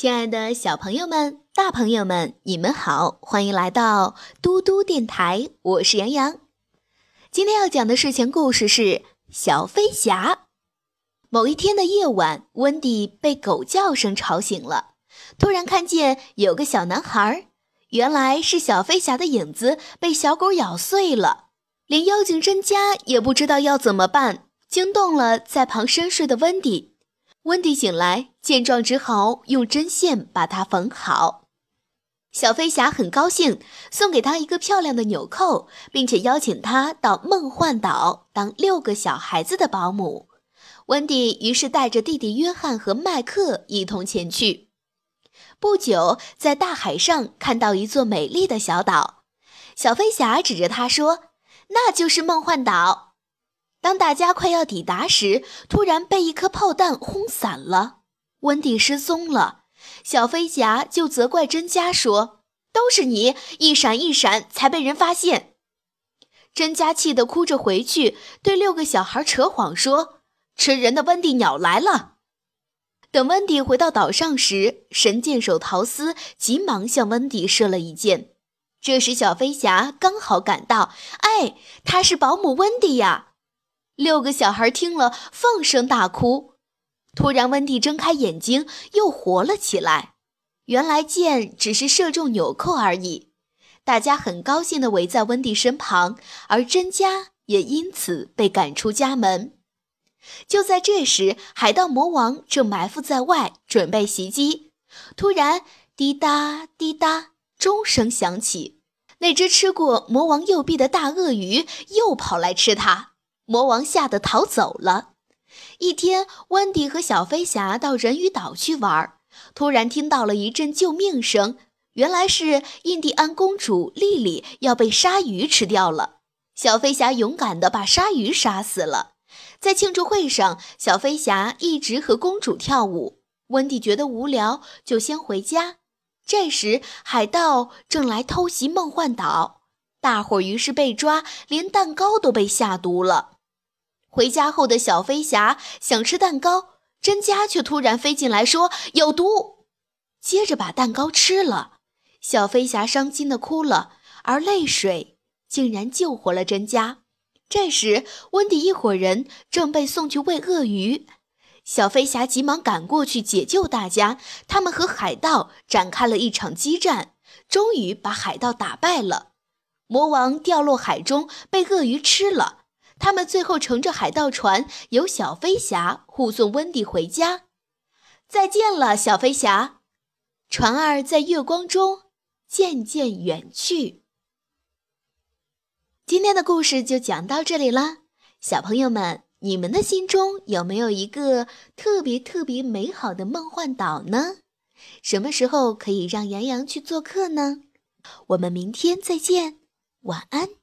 亲爱的小朋友们、大朋友们，你们好，欢迎来到嘟嘟电台，我是杨洋。今天要讲的睡前故事是《小飞侠》。某一天的夜晚，温迪被狗叫声吵醒了，突然看见有个小男孩，原来是小飞侠的影子被小狗咬碎了。连妖精甄家也不知道要怎么办，惊动了在旁深睡的温迪。温迪醒来，见状只好用针线把它缝好。小飞侠很高兴，送给他一个漂亮的纽扣，并且邀请他到梦幻岛当六个小孩子的保姆。温迪于是带着弟弟约翰和麦克一同前去。不久，在大海上看到一座美丽的小岛，小飞侠指着他说：“那就是梦幻岛。”当大家快要抵达时，突然被一颗炮弹轰散了，温蒂失踪了。小飞侠就责怪甄家说：“都是你一闪一闪，才被人发现。”甄家气得哭着回去，对六个小孩扯谎说：“吃人的温蒂鸟来了。”等温迪回到岛上时，神箭手陶斯急忙向温迪射了一箭。这时，小飞侠刚好赶到，哎，他是保姆温迪呀！六个小孩听了，放声大哭。突然，温蒂睁开眼睛，又活了起来。原来箭只是射中纽扣而已。大家很高兴地围在温蒂身旁，而甄家也因此被赶出家门。就在这时，海盗魔王正埋伏在外，准备袭击。突然，滴答滴答，钟声响起。那只吃过魔王右臂的大鳄鱼又跑来吃它。魔王吓得逃走了。一天，温迪和小飞侠到人鱼岛去玩，突然听到了一阵救命声，原来是印第安公主莉莉要被鲨鱼吃掉了。小飞侠勇敢地把鲨鱼杀死了。在庆祝会上，小飞侠一直和公主跳舞。温迪觉得无聊，就先回家。这时，海盗正来偷袭梦幻岛，大伙于是被抓，连蛋糕都被下毒了。回家后的小飞侠想吃蛋糕，甄家却突然飞进来说有毒，接着把蛋糕吃了。小飞侠伤心的哭了，而泪水竟然救活了甄家。这时，温迪一伙人正被送去喂鳄鱼，小飞侠急忙赶过去解救大家。他们和海盗展开了一场激战，终于把海盗打败了。魔王掉落海中，被鳄鱼吃了。他们最后乘着海盗船，由小飞侠护送温迪回家。再见了，小飞侠！船儿在月光中渐渐远去。今天的故事就讲到这里啦，小朋友们，你们的心中有没有一个特别特别美好的梦幻岛呢？什么时候可以让杨洋去做客呢？我们明天再见，晚安。